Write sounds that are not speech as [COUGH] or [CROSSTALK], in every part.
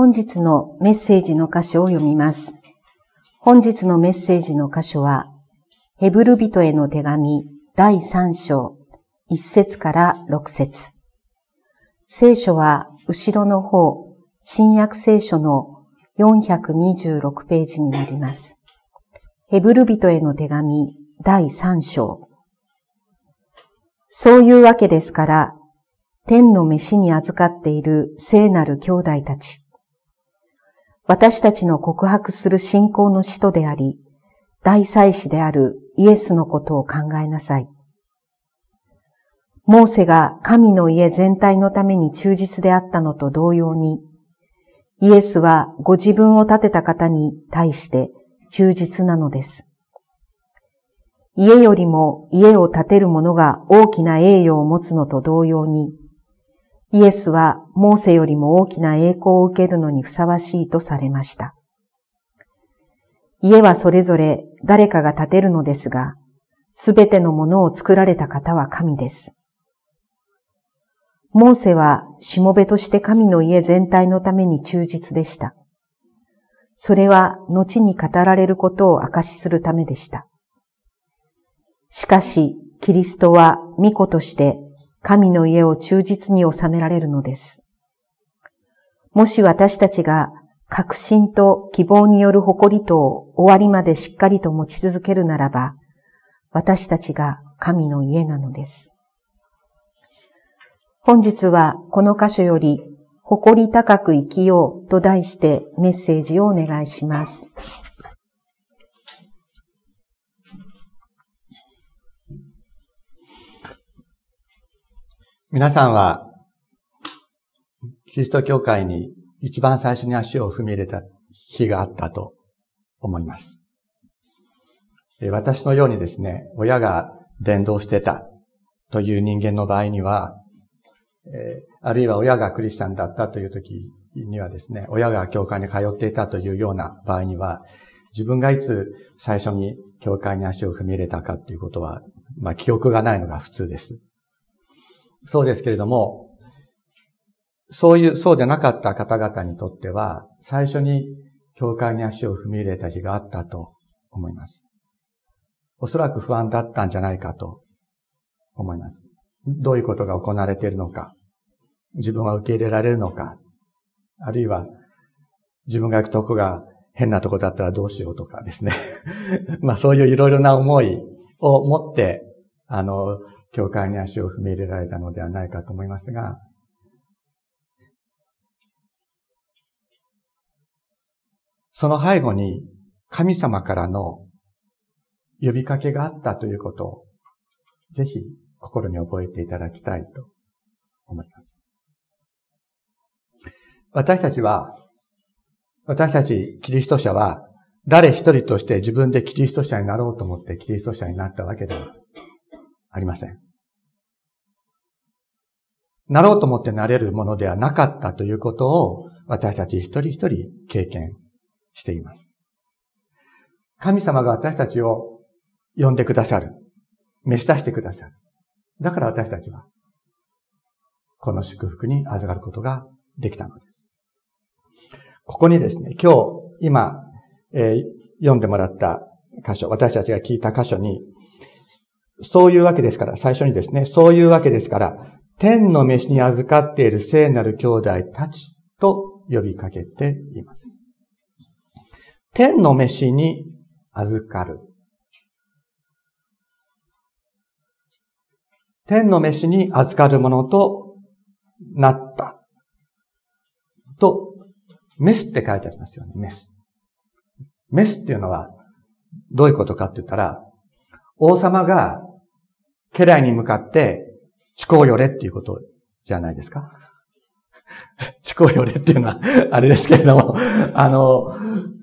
本日のメッセージの箇所を読みます。本日のメッセージの箇所は、ヘブル人への手紙第3章1節から6節聖書は後ろの方、新約聖書の426ページになります。ヘブル人への手紙第3章。そういうわけですから、天の飯に預かっている聖なる兄弟たち。私たちの告白する信仰の使徒であり、大祭司であるイエスのことを考えなさい。モーセが神の家全体のために忠実であったのと同様に、イエスはご自分を立てた方に対して忠実なのです。家よりも家を建てる者が大きな栄誉を持つのと同様に、イエスはモーセよりも大きな栄光を受けるのにふさわしいとされました。家はそれぞれ誰かが建てるのですが、すべてのものを作られた方は神です。モーセはしもべとして神の家全体のために忠実でした。それは後に語られることを証しするためでした。しかし、キリストは御子として神の家を忠実に収められるのです。もし私たちが確信と希望による誇りと終わりまでしっかりと持ち続けるならば、私たちが神の家なのです。本日はこの箇所より、誇り高く生きようと題してメッセージをお願いします。皆さんは、キリスト教会に一番最初に足を踏み入れた日があったと思います。私のようにですね、親が伝道してたという人間の場合には、あるいは親がクリスチャンだったという時にはですね、親が教会に通っていたというような場合には、自分がいつ最初に教会に足を踏み入れたかということは、まあ記憶がないのが普通です。そうですけれども、そういう、そうでなかった方々にとっては、最初に教会に足を踏み入れた日があったと思います。おそらく不安だったんじゃないかと思います。どういうことが行われているのか、自分は受け入れられるのか、あるいは自分が行くとこが変なとこだったらどうしようとかですね。[LAUGHS] まあそういういろいろな思いを持って、あの、教会に足を踏み入れられたのではないかと思いますが、その背後に神様からの呼びかけがあったということを、ぜひ心に覚えていただきたいと思います。私たちは、私たちキリスト者は、誰一人として自分でキリスト者になろうと思ってキリスト者になったわけではありません。なろうと思ってなれるものではなかったということを私たち一人一人経験しています。神様が私たちを呼んでくださる。召し出してくださる。だから私たちはこの祝福に預かることができたのです。ここにですね、今日、今、えー、読んでもらった箇所、私たちが聞いた箇所に、そういうわけですから、最初にですね、そういうわけですから、天の飯に預かっている聖なる兄弟たちと呼びかけています。天の飯に預かる。天の飯に預かるものとなった。と、メスって書いてありますよね、メス。メスっていうのは、どういうことかって言ったら、王様が家来に向かって、思考よれっていうことじゃないですか。[LAUGHS] 思考よれっていうのは、[LAUGHS] あれですけれども、あの、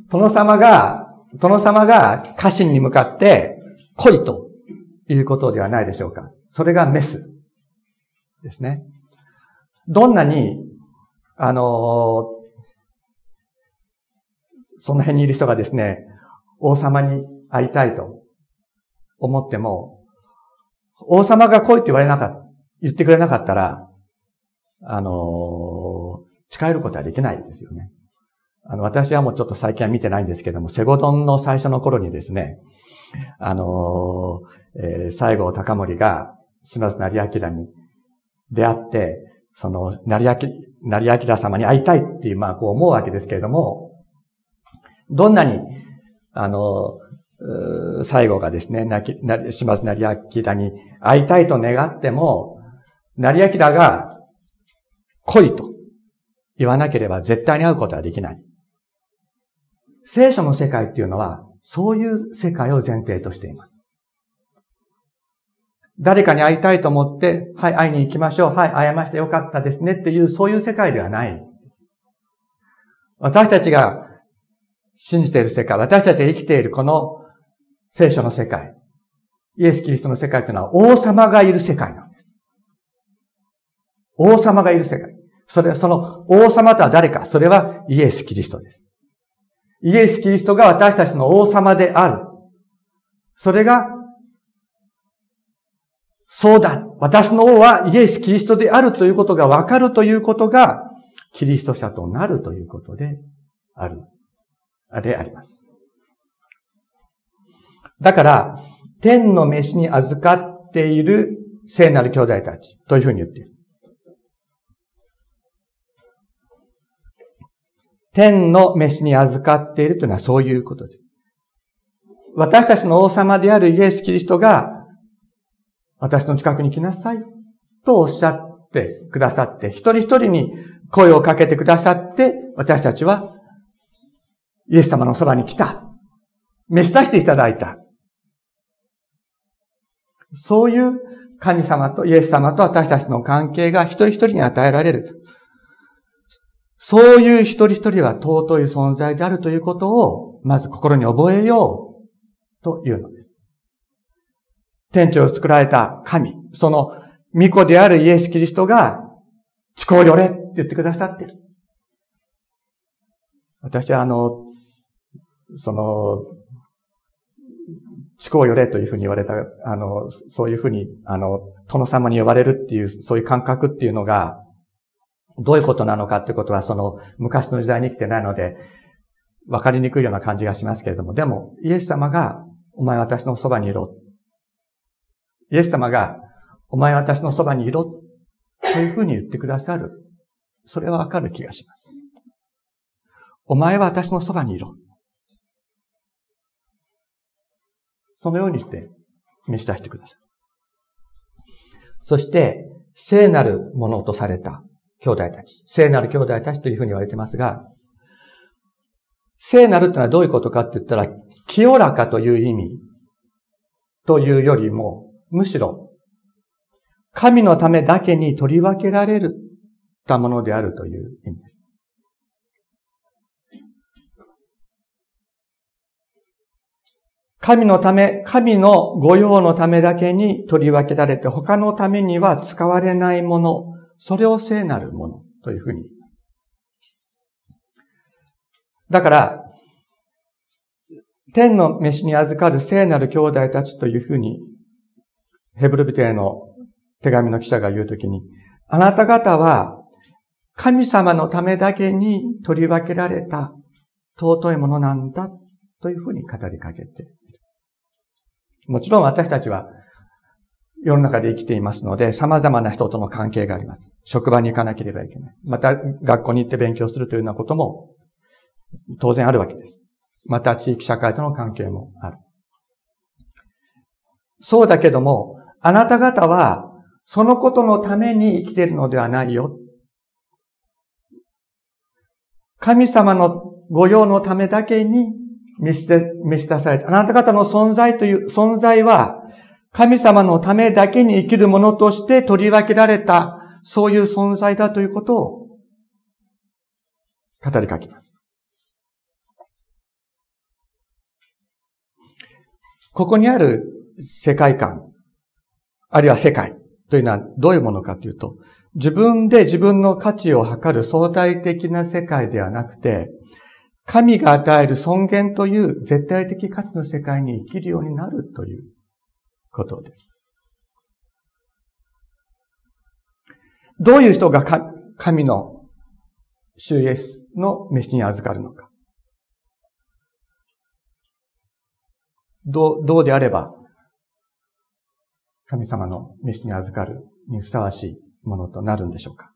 殿様が、殿様が家臣に向かって、来いということではないでしょうか。それがメスですね。どんなに、あの、その辺にいる人がですね、王様に会いたいと思っても、王様が来いって言われなかった、言ってくれなかったら、あの、近寄ることはできないですよね。あの、私はもうちょっと最近は見てないんですけども、セゴドンの最初の頃にですね、あのー、えー、西郷隆盛が島津成明に出会って、その、成明、成明様に会いたいっていう、まあ、こう思うわけですけれども、どんなに、あの、最後がですね、なき、なり島津成明に会いたいと願っても、成明が来いと言わなければ絶対に会うことはできない。聖書の世界っていうのは、そういう世界を前提としています。誰かに会いたいと思って、はい、会いに行きましょう。はい、会えましたよかったですねっていう、そういう世界ではない。私たちが信じている世界、私たちが生きているこの聖書の世界、イエス・キリストの世界というのは王様がいる世界なんです。王様がいる世界。それはその王様とは誰かそれはイエス・キリストです。イエス・キリストが私たちの王様である。それがそうだ私の王はイエス・キリストであるということがわかるということが、キリスト者となるということである。であります。だから、天の飯に預かっている聖なる兄弟たちというふうに言っている。天の飯に預かっているというのはそういうことです。私たちの王様であるイエス・キリストが私の近くに来なさい。とおっしゃってくださって、一人一人に声をかけてくださって、私たちは、イエス様のそばに来た。召し出していただいた。そういう神様とイエス様と私たちの関係が一人一人に与えられる。そういう一人一人は尊い存在であるということを、まず心に覚えようというのです。天地を作られた神、その御子であるイエス・キリストが、地高よれって言ってくださってる。私はあの、その、地高よれというふうに言われた、あの、そういうふうに、あの、殿様に呼ばれるっていう、そういう感覚っていうのが、どういうことなのかってことは、その、昔の時代に生きてないので、わかりにくいような感じがしますけれども、でも、イエス様が、お前私のそばにいろ。イエス様が、お前私のそばにいろ、というふうに言ってくださる。それはわかる気がします。お前は私のそばにいろ。そのようにして召し出してください。そして、聖なるものとされた兄弟たち。聖なる兄弟たちというふうに言われてますが、聖なるというのはどういうことかって言ったら、清らかという意味というよりも、むしろ、神のためだけに取り分けられたものであるという意味です。神のため、神の御用のためだけに取り分けられて、他のためには使われないもの、それを聖なるものというふうに言います。だから、天の飯に預かる聖なる兄弟たちというふうにヘブル人への手紙の記者が言うときに、あなた方は神様のためだけに取り分けられた尊いものなんだというふうに語りかけて。もちろん私たちは世の中で生きていますので、様々な人との関係があります。職場に行かなければいけない。また学校に行って勉強するというようなことも当然あるわけです。また地域社会との関係もある。そうだけども、あなた方は、そのことのために生きているのではないよ。神様の御用のためだけに召し召し出された。あなた方の存在という存在は、神様のためだけに生きるものとして取り分けられた、そういう存在だということを語りかけます。ここにある世界観あるいは世界というのはどういうものかというと、自分で自分の価値を測る相対的な世界ではなくて、神が与える尊厳という絶対的価値の世界に生きるようになるということです。どういう人が神の主イエスの召しに預かるのか。どう、どうであれば、神様の召しに預かるにふさわしいものとなるんでしょうか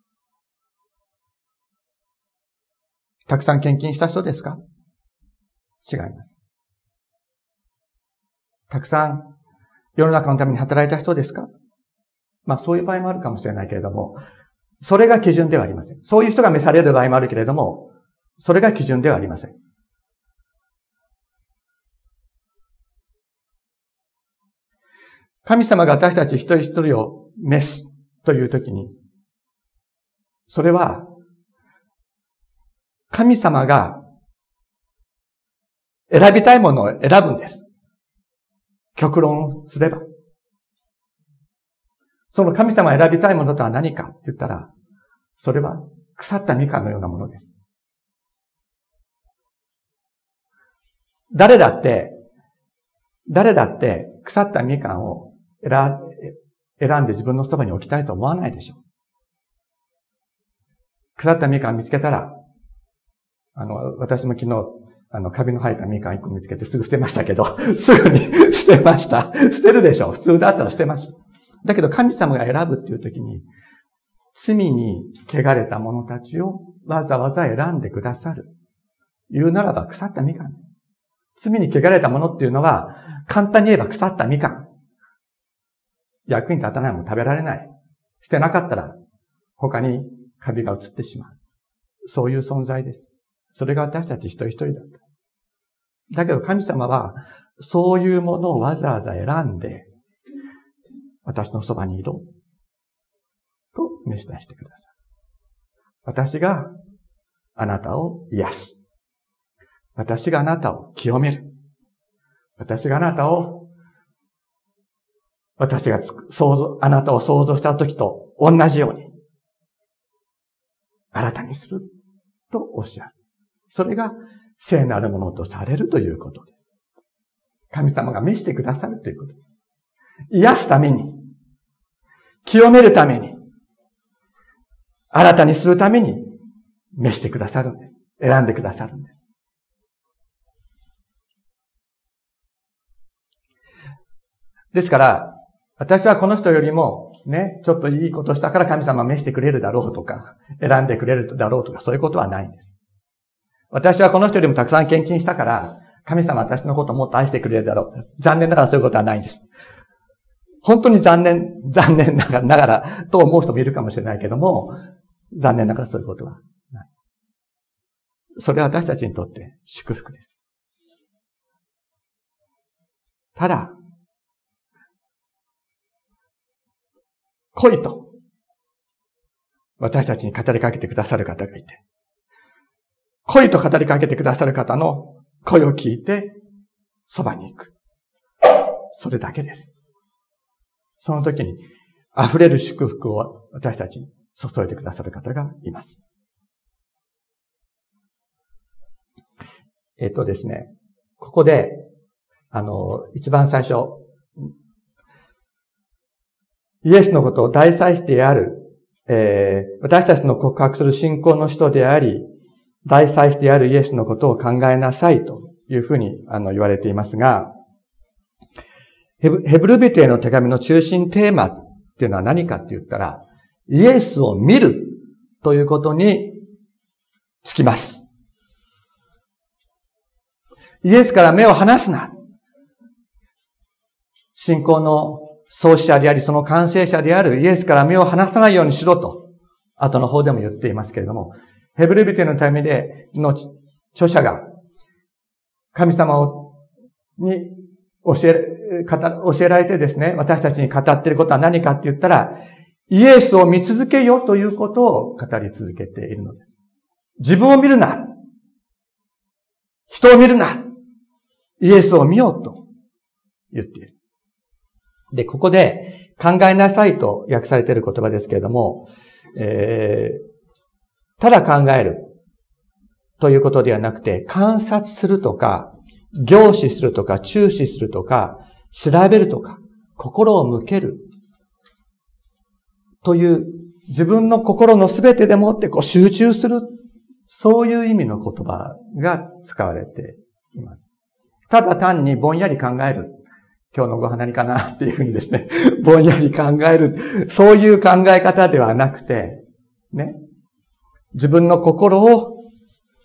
たくさん献金した人ですか？違います。たくさん世の中のために働いた人ですか？まあそういう場合もあるかもしれないけれども、それが基準ではありません。そういう人が召される場合もあるけれども、それが基準ではありません。神様が私たち一人一人を召すというときに、それは、神様が選びたいものを選ぶんです。極論すれば。その神様が選びたいものとは何かって言ったら、それは腐ったみかんのようなものです。誰だって、誰だって腐ったみかんを選んで自分のそばに置きたいと思わないでしょう。腐ったみかん見つけたら、あの、私も昨日、あの、カビの生えたみかん一個見つけてすぐ捨てましたけど、[LAUGHS] すぐに [LAUGHS] 捨てました。捨てるでしょ。普通だったら捨てます。だけど神様が選ぶっていう時に、罪に汚れた者たちをわざわざ選んでくださる。言うならば腐ったみかん。罪に汚れたものっていうのは、簡単に言えば腐ったみかん。役に立たないもの食べられない。捨てなかったら、他にカビが移ってしまう。そういう存在です。それが私たち一人一人だった。だけど神様は、そういうものをわざわざ選んで、私のそばにいろ。と召し出してください。私があなたを癒す。私があなたを清める。私があなたを、私が想像、あなたを想像した時と同じように、新たにする。とおっしゃる。それが聖なるものとされるということです。神様が召してくださるということです。癒すために、清めるために、新たにするために、召してくださるんです。選んでくださるんです。ですから、私はこの人よりも、ね、ちょっといいことしたから神様召してくれるだろうとか、選んでくれるだろうとか、そういうことはないんです。私はこの人よりもたくさん献金したから、神様私のことをもっと愛してくれるだろう。残念ながらそういうことはないんです。本当に残念、残念ながら、と思う人もいるかもしれないけども、残念ながらそういうことはない。それは私たちにとって祝福です。ただ、来いと、私たちに語りかけてくださる方がいて、来いと語りかけてくださる方の声を聞いて、そばに行く。それだけです。その時に溢れる祝福を私たちに注いでくださる方がいます。えっとですね、ここで、あの、一番最初、イエスのことを大祭司である、えー、私たちの告白する信仰の人であり、大祭司であるイエスのことを考えなさいというふうにあの言われていますが、ヘブルビテへの手紙の中心テーマっていうのは何かって言ったら、イエスを見るということにつきます。イエスから目を離すな。信仰の創始者であり、その完成者であるイエスから目を離さないようにしろと、後の方でも言っていますけれども、ヘブルビテのためで、の著者が、神様を、に教え、教えられてですね、私たちに語っていることは何かって言ったら、イエスを見続けよということを語り続けているのです。自分を見るな。人を見るな。イエスを見ようと言っている。で、ここで考えなさいと訳されている言葉ですけれども、えー、ただ考えるということではなくて、観察するとか、凝視するとか、注視するとか、調べるとか、心を向けるという自分の心のすべてでもってこう集中するそういう意味の言葉が使われています。ただ単にぼんやり考える。今日のご飯何かなっていうふうにですね、[LAUGHS] ぼんやり考える。そういう考え方ではなくて、ね。自分の心を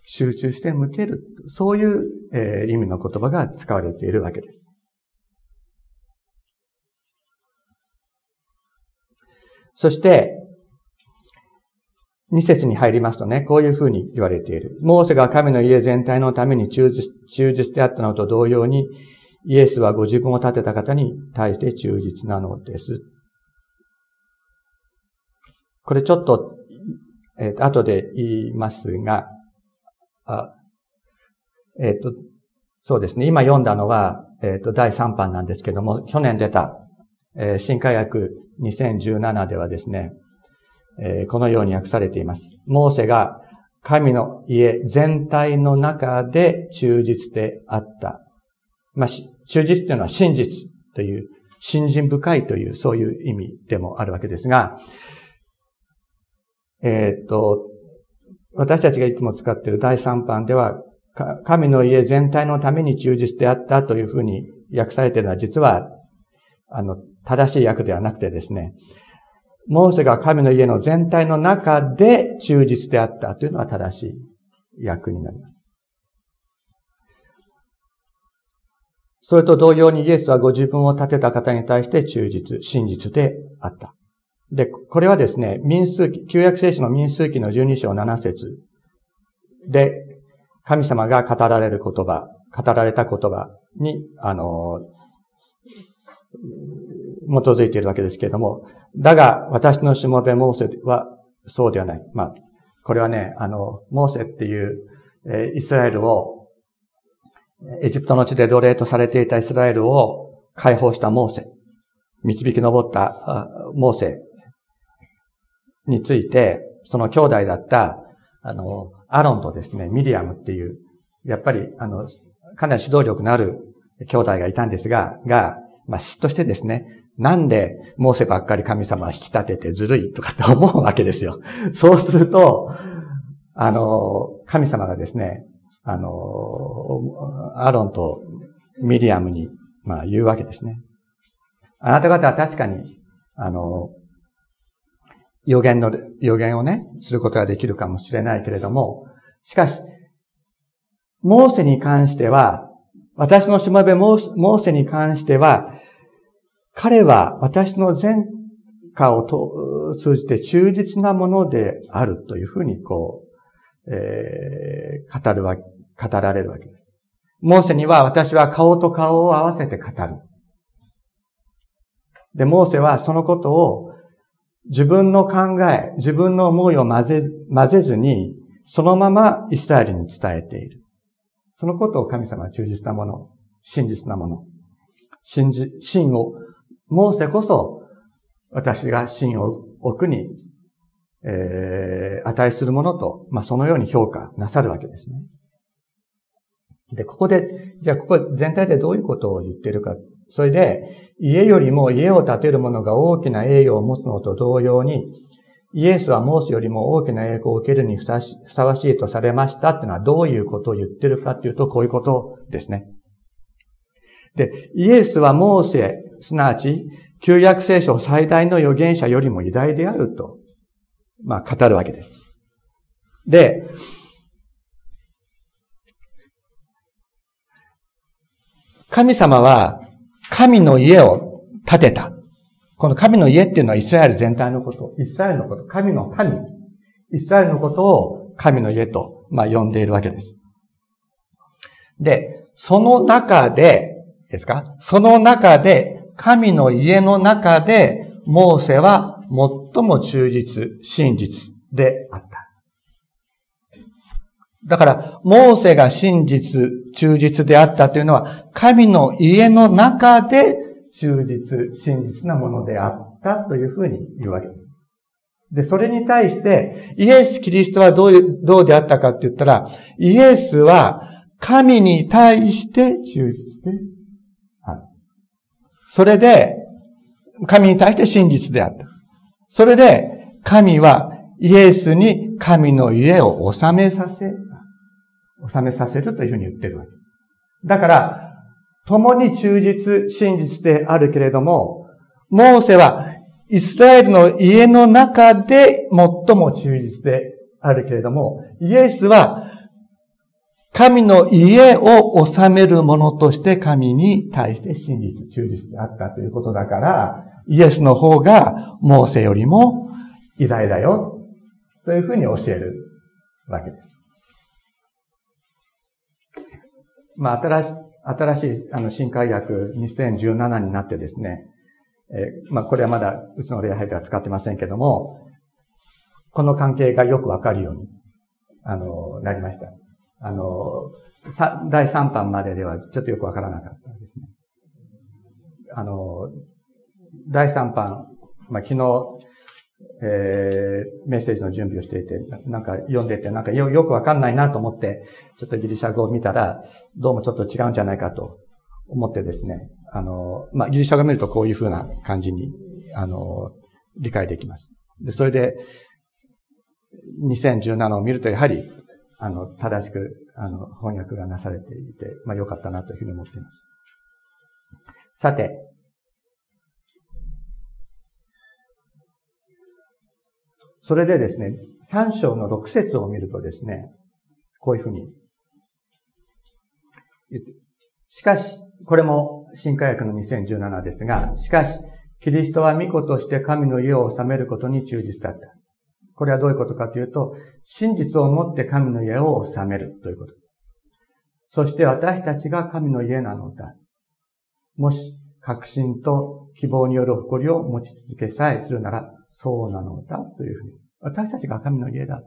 集中して向ける。そういう、えー、意味の言葉が使われているわけです。そして、二節に入りますとね、こういうふうに言われている。モーセが神の家全体のために忠実であったのと同様に、イエスはご自分を立てた方に対して忠実なのです。これちょっと、えっ、ー、と、後で言いますが、あえっ、と、そうですね。今読んだのは、えっ、と、第3版なんですけども、去年出た、えー、新科学2017ではですね、えー、このように訳されています。モーセが神の家全体の中で忠実であった。まあ、忠実というのは真実という、信心深いという、そういう意味でもあるわけですが、えっ、と、私たちがいつも使っている第3版では、神の家全体のために忠実であったというふうに訳されているのは、実は、あの、正しい訳ではなくてですね、モーセが神の家の全体の中で忠実であったというのは正しい訳になります。それと同様にイエスはご自分を立てた方に対して忠実、真実であった。で、これはですね、民数記、旧約聖書の民数記の12章7節。で、神様が語られる言葉、語られた言葉に、あの、基づいているわけですけれども、だが、私のしもべモーセはそうではない。まあ、これはね、あの、モーセっていう、えイスラエルを、エジプトの地で奴隷とされていたイスラエルを解放したモーセ、導き上ったモーセ。について、その兄弟だった、あの、アロンとですね、ミディアムっていう、やっぱり、あの、かなり指導力のある兄弟がいたんですが、が、まあ、嫉妬してですね、なんで、モーセばっかり神様は引き立ててずるいとかって思うわけですよ。[LAUGHS] そうすると、あの、神様がですね、あの、アロンとミリアムに、まあ言うわけですね。あなた方は確かに、あの、予言の、予言をね、することができるかもしれないけれども、しかし、モーセに関しては、私のしもべモーセに関しては、彼は私の前科を通じて忠実なものであるというふうにこう、えー、語るわ、語られるわけです。モーセには私は顔と顔を合わせて語る。で、モーセはそのことを自分の考え、自分の思いを混ぜ、混ぜずに、そのままイスラエルに伝えている。そのことを神様は忠実なもの、真実なもの、真じ、真をモーセこそ、私が真を置くに、えー、値するものと、まあ、そのように評価なさるわけですね。で、ここで、じゃあここ全体でどういうことを言っているか。それで、家よりも家を建てる者が大きな栄誉を持つのと同様に、イエスはモーセよりも大きな栄光を受けるにふさわしいとされましたっていうのはどういうことを言ってるかっていうと、こういうことですね。で、イエスはモーセすなわち、旧約聖書最大の預言者よりも偉大であると、まあ、語るわけです。で、神様は神の家を建てた。この神の家っていうのはイスラエル全体のこと、イスラエルのこと、神の民、イスラエルのことを神の家と、まあ、呼んでいるわけです。で、その中で、ですか？その中で神の家の中で、モーセは最も忠実、真実であった。だから、モーセが真実、忠実であったというのは、神の家の中で忠実、真実なものであったというふうに言わけです。で、それに対して、イエス・キリストはどう、どうであったかって言ったら、イエスは神に対して忠実でそれで、神に対して真実であった。それで、神はイエスに神の家を収めさせ、収めさせるというふうに言ってるわけ。だから、共に忠実、真実であるけれども、モーセはイスラエルの家の中で最も忠実であるけれども、イエスは神の家を治める者として神に対して真実、忠実であったということだから、イエスの方がモーセよりも偉大だよ、というふうに教えるわけです。まあ、新し新しい、あの、新海約2017になってですね、えー、まあ、これはまだ、うちの礼拝では使ってませんけども、この関係がよくわかるように、あの、なりました。あの、さ第3版までではちょっとよくわからなかったですね。あの、第3版、まあ、昨日、えー、メッセージの準備をしていて、なんか読んでて、なんかよよくわかんないなと思って、ちょっとギリシャ語を見たら、どうもちょっと違うんじゃないかと思ってですね、あの、まあ、ギリシャ語を見るとこういうふうな感じに、あの、理解できます。で、それで、2017を見ると、やはり、あの、正しく、あの、翻訳がなされていて、まあ、良かったなというふうに思っています。さて、それでですね、3章の6節を見るとですね、こういうふうに、しかし、これも新科学の2017ですが、しかし、キリストは御子として神の家を治めることに忠実だった。これはどういうことかというと、真実をもって神の家を治めるということです。そして私たちが神の家なのだ。もし、確信と希望による誇りを持ち続けさえするなら、そうなのだというふうに。私たちが神の家だ。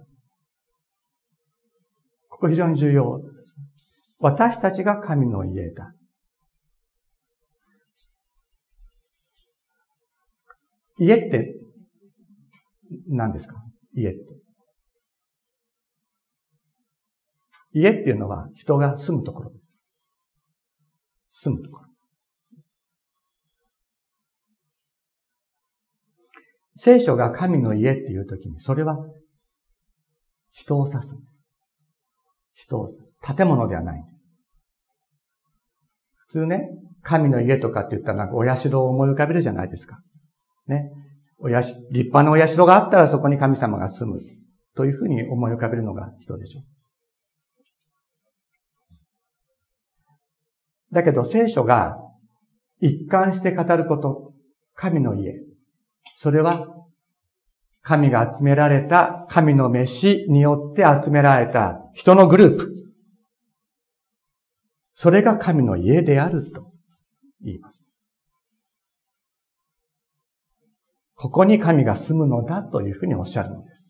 ここ非常に重要。私たちが神の家だ。家って何ですか？家って。家っていうのは人が住むところです。住むところ。聖書が神の家っていうときに、それは人を指すんです。人を指す。建物ではないんです。普通ね、神の家とかって言ったらお社を思い浮かべるじゃないですか。ね。おやし、立派なお社があったらそこに神様が住む。というふうに思い浮かべるのが人でしょう。だけど聖書が一貫して語ること、神の家、それは、神が集められた神の飯によって集められた人のグループ。それが神の家であると言います。ここに神が住むのだというふうにおっしゃるのです。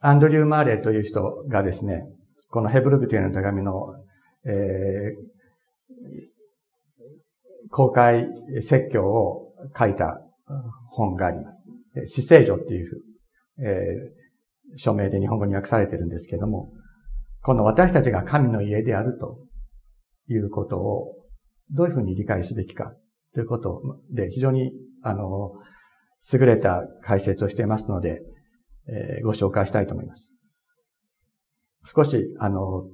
アンドリュー・マーレーという人がですね、このヘブルビティの手紙の、えー、公開説教を書いた本があります。死聖女っていう、えー、署名で日本語に訳されてるんですけども、この私たちが神の家であるということをどういうふうに理解すべきかということで非常に、あの、優れた解説をしていますので、えー、ご紹介したいと思います。少し、あの、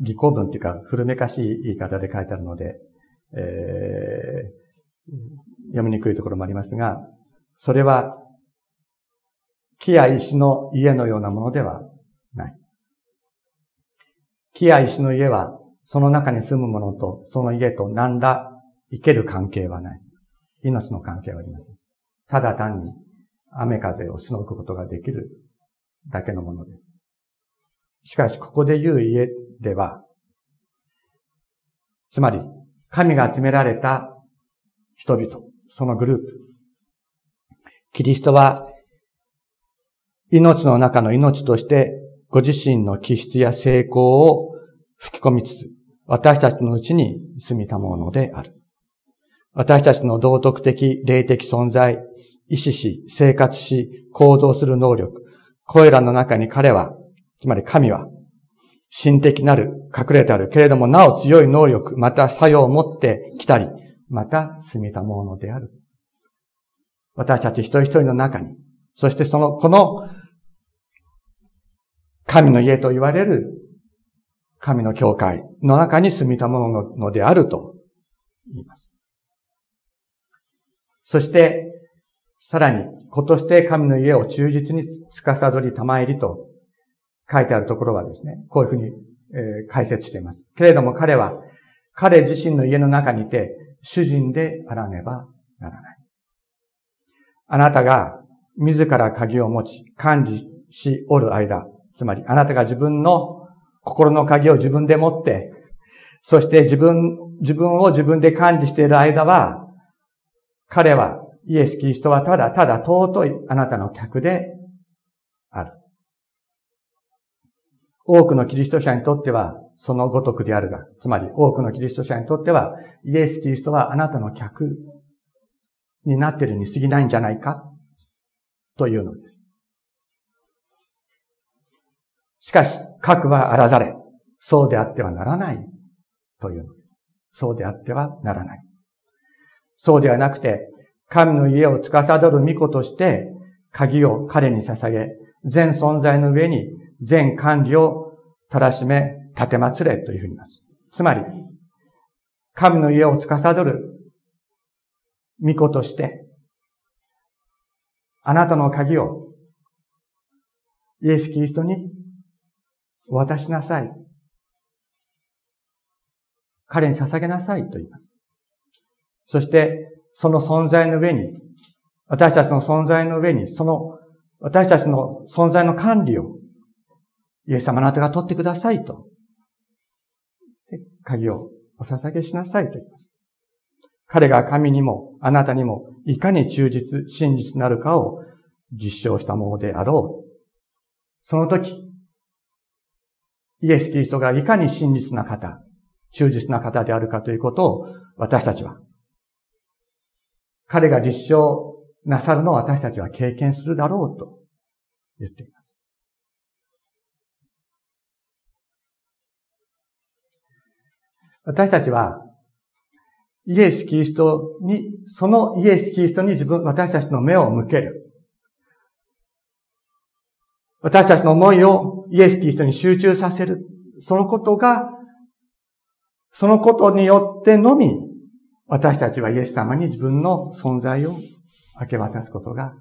技巧文っていうか、古めかしい言い方で書いてあるので、えー、読みにくいところもありますが、それは、木や石の家のようなものではない。木や石の家は、その中に住む者と、その家と何ら生ける関係はない。命の関係はありません。ただ単に雨風をしのぐことができるだけのものです。しかし、ここで言う家では、つまり、神が集められた人々、そのグループ。キリストは命の中の命としてご自身の気質や成功を吹き込みつつ、私たちのうちに住みたものである。私たちの道徳的、霊的存在、意志し、生活し、行動する能力、これらの中に彼は、つまり神は、心的なる、隠れてある、けれどもなお強い能力、また作用を持ってきたり、また住みたものである。私たち一人一人の中に、そしてその、この、神の家と言われる神の教会の中に住みたもののであると言います。そして、さらに、子として神の家を忠実に司り賜りと書いてあるところはですね、こういうふうに、え、解説しています。けれども彼は、彼自身の家の中にいて、主人であらねばならない。あなたが自ら鍵を持ち、管理しおる間、つまりあなたが自分の心の鍵を自分で持って、そして自分、自分を自分で管理している間は、彼は、イエス・キリストはただただ尊いあなたの客である。多くのキリスト者にとっては、そのごとくであるが、つまり多くのキリスト者にとっては、イエス・キリストはあなたの客になっているに過ぎないんじゃないか？というのです。しかし、核はあらざれ、そうであってはならないというのです。そうであってはならない。そうではなくて、神の家を司る御子として、鍵を彼に捧げ、全存在の上に全管理をたらしめ、立てまつれというふうに言います。つまり、神の家を司る御子として、あなたの鍵をイエス・キリストに渡しなさい。彼に捧げなさいと言います。そして、その存在の上に、私たちの存在の上に、その私たちの存在の管理を、イエス様あなたが取ってくださいと。鍵をお捧げしなさいと言います。彼が神にも、あなたにも、いかに忠実、真実なるかを実証したものであろう。その時、イエス・キリストがいかに真実な方、忠実な方であるかということを私たちは、彼が実証なさるのを私たちは経験するだろうと言っています。私たちは、イエス・キリストに、そのイエス・キリストに自分、私たちの目を向ける。私たちの思いをイエス・キリストに集中させる。そのことが、そのことによってのみ、私たちはイエス様に自分の存在を明け渡すことが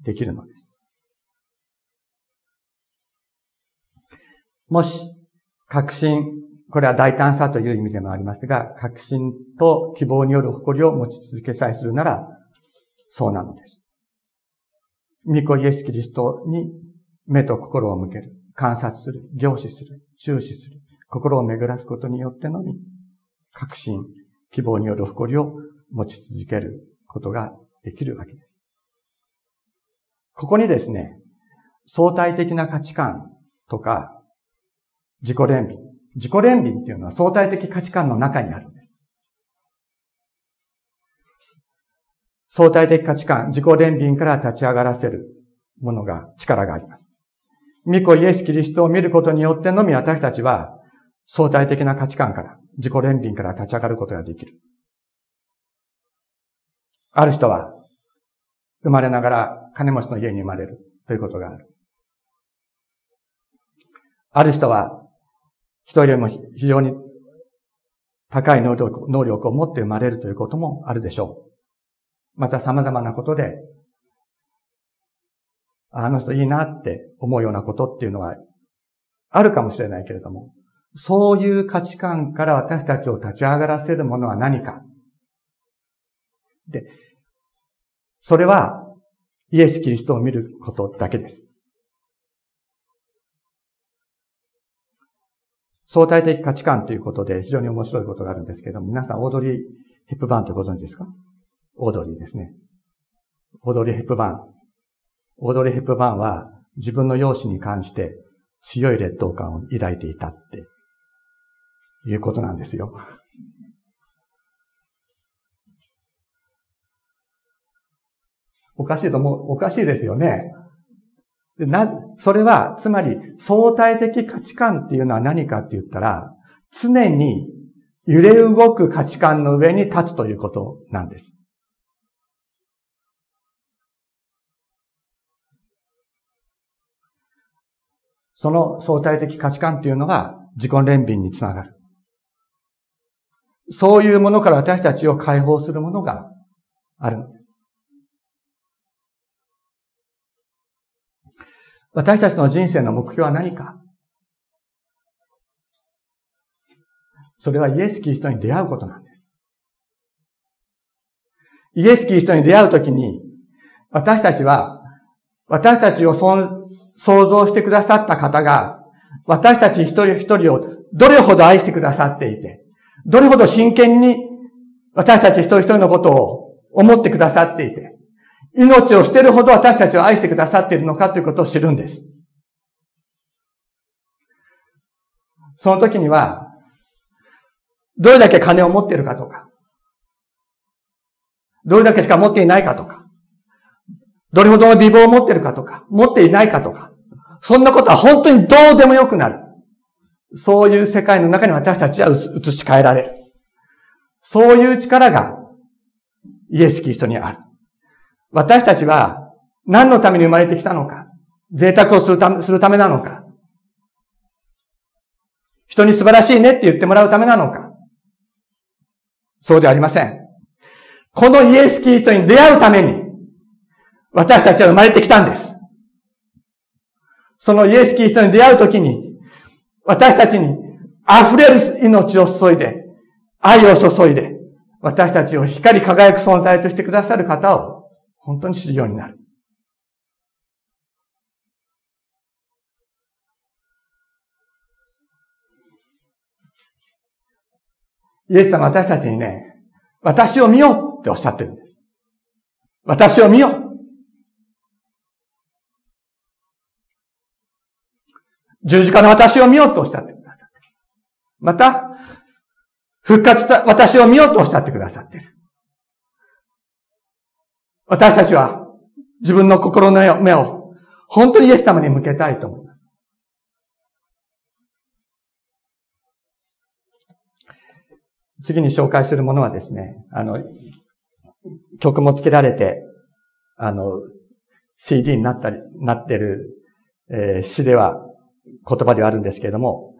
できるのです。もし、確信、これは大胆さという意味でもありますが、確信と希望による誇りを持ち続けさえするなら、そうなのです。御子イエス・キリストに目と心を向ける、観察する、凝視する、注視する、心を巡らすことによってのみ、確信、希望による誇りを持ち続けることができるわけです。ここにですね、相対的な価値観とか、自己憐憫。自己憐憫っていうのは相対的価値観の中にあるんです。相対的価値観、自己憐憫から立ち上がらせるものが、力があります。御子イエス・キリストを見ることによってのみ私たちは相対的な価値観から、自己憐憫から立ち上がることができる。ある人は、生まれながら金持ちの家に生まれるということがある。ある人は、人よりも非常に高い能力能力を持って生まれるということもあるでしょう。また様々なことであの人いいなって思うようなことっていうのはあるかもしれないけれども、そういう価値観から私たちを立ち上がらせるものは何か。で、それはイエス・キリストを見ることだけです。相対的価値観ということで非常に面白いことがあるんですけども、皆さんオードリー・ヘップバーンってご存知ですか？オードリーですね。オードリー・ヘップバーン。オードリー・ヘップバーンは自分の容姿に関して強い劣等感を抱いていたっていうことなんですよ。おかしいと思う、おかしいですよね。な、それは、つまり相対的価値観っていうのは何かって言ったら、常に揺れ動く価値観の上に立つということなんです。その相対的価値観っていうのが自己憐憫につながる。そういうものから私たちを解放するものがあるのです。私たちの人生の目標は何か？それはイエス・キリストに出会うことなんです。イエス・キリストに出会うときに、私たちは、私たちを想像してくださった方が、私たち一人一人をどれほど愛してくださっていて、どれほど真剣に私たち一人一人のことを思ってくださっていて、命を捨てるほど私たちを愛してくださっているのかということを知るんです。その時には、どれだけ金を持っているかとか、どれだけしか持っていないかとか、どれほどの美貌を持っているかとか、持っていないかとか、そんなことは本当にどうでもよくなる。そういう世界の中に私たちは移し替えられる。そういう力がイエス・キリストにある。私たちは何のために生まれてきたのか、贅沢をするためするためなのか、人に素晴らしいねって言ってもらうためなのか、そうではありません。このイエス・キリストに出会うために、私たちは生まれてきたんです。そのイエス・キリストに出会うときに、私たちに溢れる命を注いで、愛を注いで、私たちを光り輝く存在としてくださる方を本当に知るようになる。イエス様私たちにね、私を見ようっておっしゃってるんです。私を見よう。十字架の私を見ようとおっしゃってくださってる。また、復活した私を見ようとおっしゃってくださってる。私たちは自分の心の目を本当にイエス様に向けたいと思います。次に紹介するものはですね、あの、曲も付けられて、あの、CD になったり、なってる、えー、詩では、言葉ではあるんですけれども、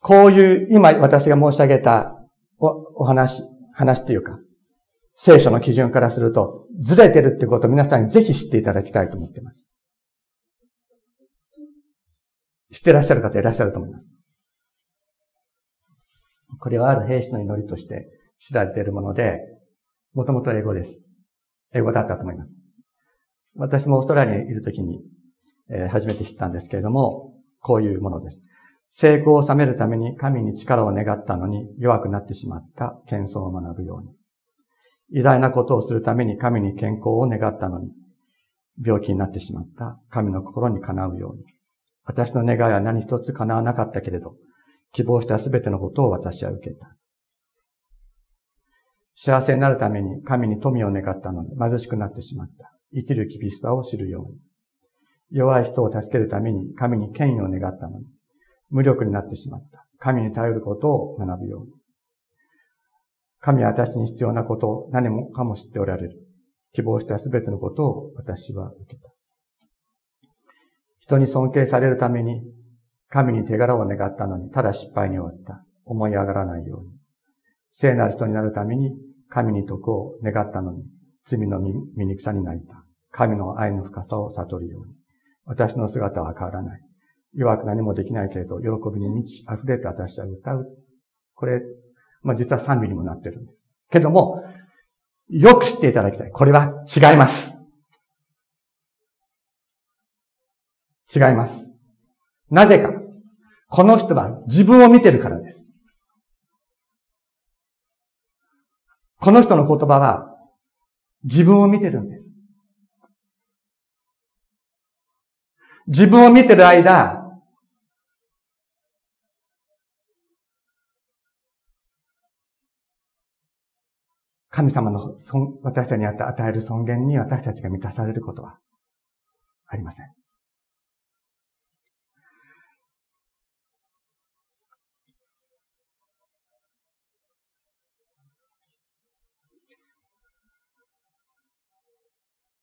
こういう、今私が申し上げたおお話、話っていうか、聖書の基準からすると、ずれてるってことを皆さんにぜひ知っていただきたいと思っています。知ってらっしゃる方いらっしゃると思います。これはある兵士の祈りとして知られているもので、もともと英語です。英語だったと思います。私もオーストラリアにいるときに、えー、初めて知ったんですけれども、こういうものです。成功を収めるために神に力を願ったのに弱くなってしまった謙遜を学ぶように。偉大なことをするために神に健康を願ったのに病気になってしまった神の心にかなうように。私の願いは何一つ叶わなかったけれど、希望したすべてのことを私は受けた。幸せになるために神に富を願ったのに貧しくなってしまった。生きる厳しさを知るように。弱い人を助けるために神に権威を願ったのに、無力になってしまった。神に頼ることを学ぶように。神は私に必要なことを何もかも知っておられる。希望したすべてのことを私は受けた。人に尊敬されるために神に手柄を願ったのに、ただ失敗に終わった。思い上がらないように。聖なる人になるために、神に徳を願ったのに、罪の醜さに泣いた。神の愛の深さを悟るように。私の姿は変わらない。弱く何もできないけれど、喜びに満ち溢れて私は歌う。これ、まあ、実は賛美にもなってるんです。けども、よく知っていただきたい。これは違います。違います。なぜか。この人は自分を見てるからです。この人の言葉は自分を見てるんです。自分を見てる間、神様の私たちに与える尊厳に私たちが満たされることはありません。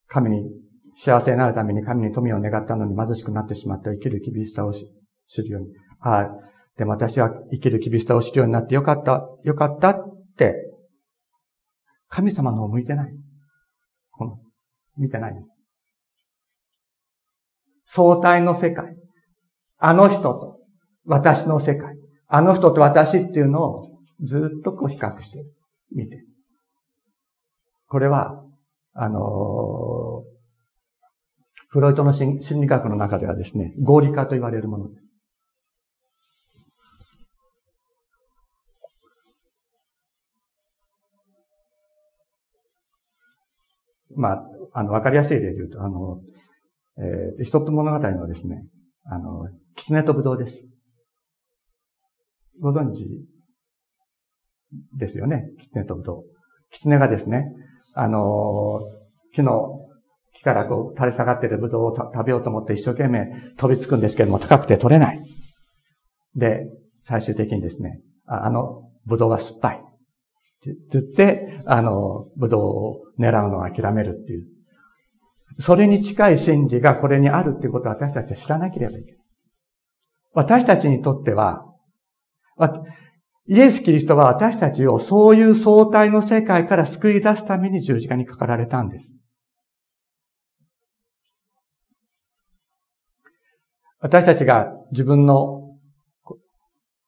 神に幸せになるために神に富を願ったのに貧しくなってしまった生きる厳しさを知るように。はい。でも私は生きる厳しさを知るようになってよかった、よかったって、神様の方向いてない。この、見てないです。相対の世界。あの人と私の世界。あの人と私っていうのをずっとこう比較してみて。これは、あのー、フロイトの心理学の中ではですね、合理化と言われるものです。まあ、あの、わかりやすい例で言うと、あの、えー、ストップ物語のですね、あの、狐とブドウです。ご存知ですよね？狐とブドウ。狐がですね、あの、木の木からこう垂れ下がっているブドウを食べようと思って一生懸命飛びつくんですけども高くて取れない。で、最終的にですね、あのブドウは酸っぱい。って言って、あの、ブドウを狙うのを諦めるっていう。それに近い真理がこれにあるっていうことを私たちは知らなければいけない。私たちにとっては、イエス・キリストは私たちをそういう相対の世界から救い出すために十字架にかかられたんです。私たちが自分の、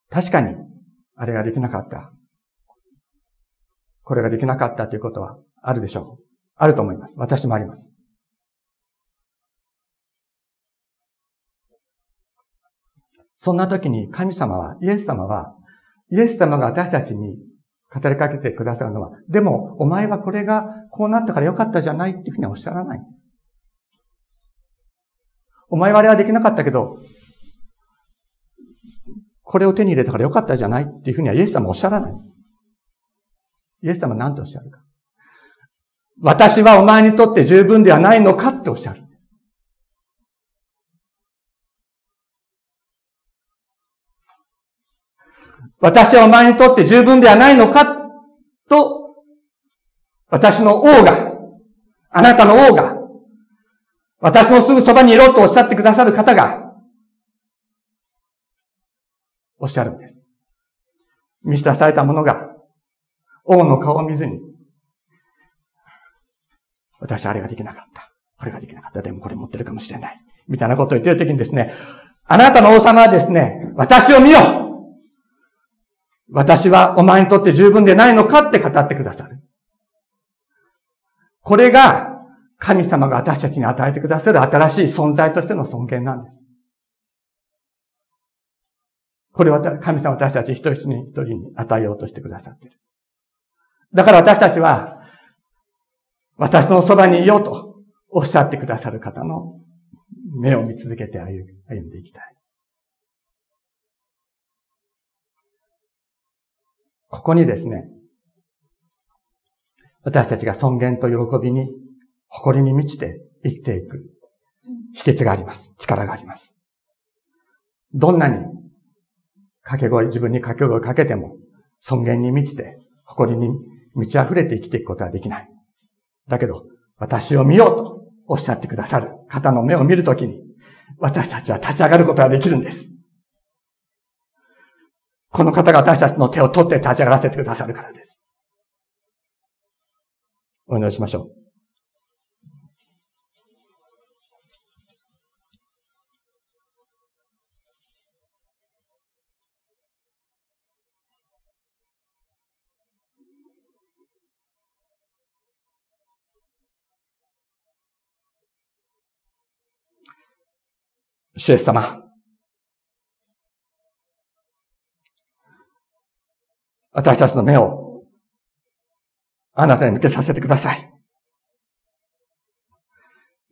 確かに、あれができなかった。これができなかったということはあるでしょう。あると思います。私もあります。そんな時に神様は、イエス様は、イエス様が私たちに語りかけてくださるのは、でも、お前はこれがこうなったからよかったじゃないっていうふうにはおっしゃらない。お前はあれはできなかったけど、これを手に入れたからよかったじゃないっていうふうにはイエス様はおっしゃらない。イエス様は何とおっしゃるか。私はお前にとって十分ではないのかっておっしゃるんです。私はお前にとって十分ではないのかと、私の王が、あなたの王が、私のすぐそばにいろとおっしゃってくださる方が、おっしゃるんです。見捨てされた者が、王の顔を見ずに、私あれができなかった。これができなかった。でもこれ持ってるかもしれない。みたいなことを言ってるときにですね、あなたの王様はですね、私を見よ私はお前にとって十分でないのかって語ってくださる。これが神様が私たちに与えてくださる新しい存在としての尊厳なんです。これは神様私たち一人一人一人に与えようとしてくださっている。だから私たちは、私のそばにいようとおっしゃってくださる方の目を見続けて歩んでいきたい。ここにですね、私たちが尊厳と喜びに誇りに満ちて生きていく秘訣があります。力があります。どんなに掛け声、自分に掛け声をかけても、尊厳に満ちて、誇りに満ち溢れて生きていくことはできない。だけど、私を見ようとおっしゃってくださる方の目を見るときに、私たちは立ち上がることができるんです。この方が私たちの手を取って立ち上がらせてくださるからです。お祈りしましょう。主イエス様。私たちの目をあなたに向けさせてください。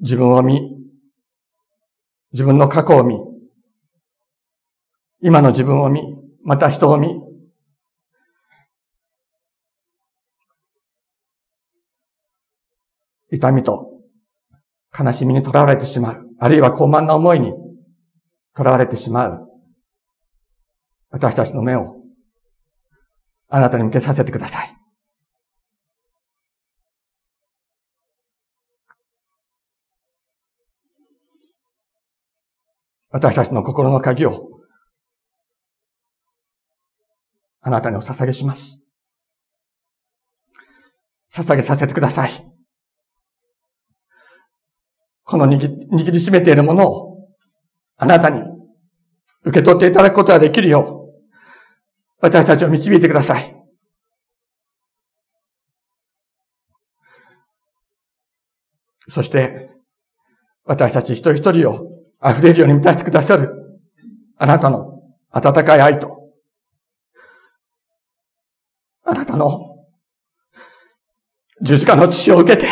自分を見、自分の過去を見、今の自分を見、また人を見、痛みと悲しみにとらわれてしまう。あるいは高慢な思いに囚われてしまう。私たちの目をあなたに向けさせてください。私たちの心の鍵を、あなたにお捧げします。捧げさせてください。この握りしめているものを、あなたに受け取っていただくことができるよう、私たちを導いてください。そして、私たち一人一人を溢れるように満たしてくださる、あなたの温かい愛と、あなたの十字架の血を受けて、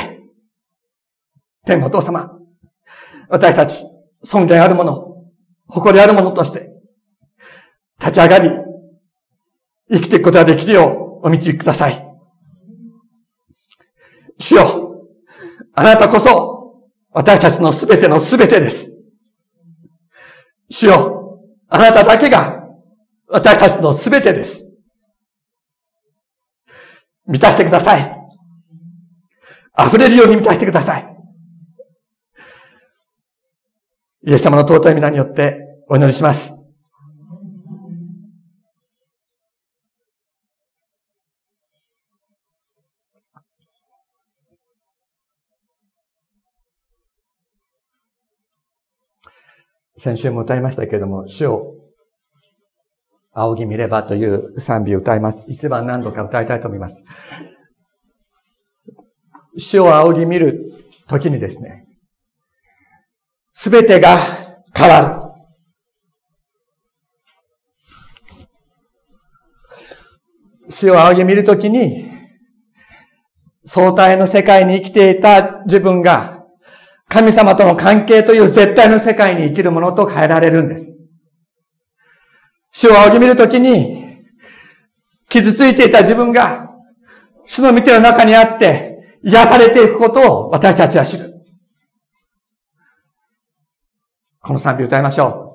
天のお父様、私たち尊厳あるもの、誇りあるものとして、立ち上がり、生きていくことができるようお導きください。主よ、あなたこそ、私たちのすべてのすべてです。主よ、あなただけが、私たちのすべてです。満たしてください。溢れるように満たしてください。イエス様の尊い皆によってお祈りします。先週も歌いましたけれども、主を仰ぎ見ればという賛美を歌います。一番何度か歌いたいと思います。主を仰ぎ見るときにですね、すべてが変わる。主を仰ぎ見るときに、相対の世界に生きていた自分が、神様との関係という絶対の世界に生きるものと変えられるんです。主を仰ぎ見るときに、傷ついていた自分が、主の見ての中にあって、癒されていくことを私たちは知る。この賛美歌いましょう。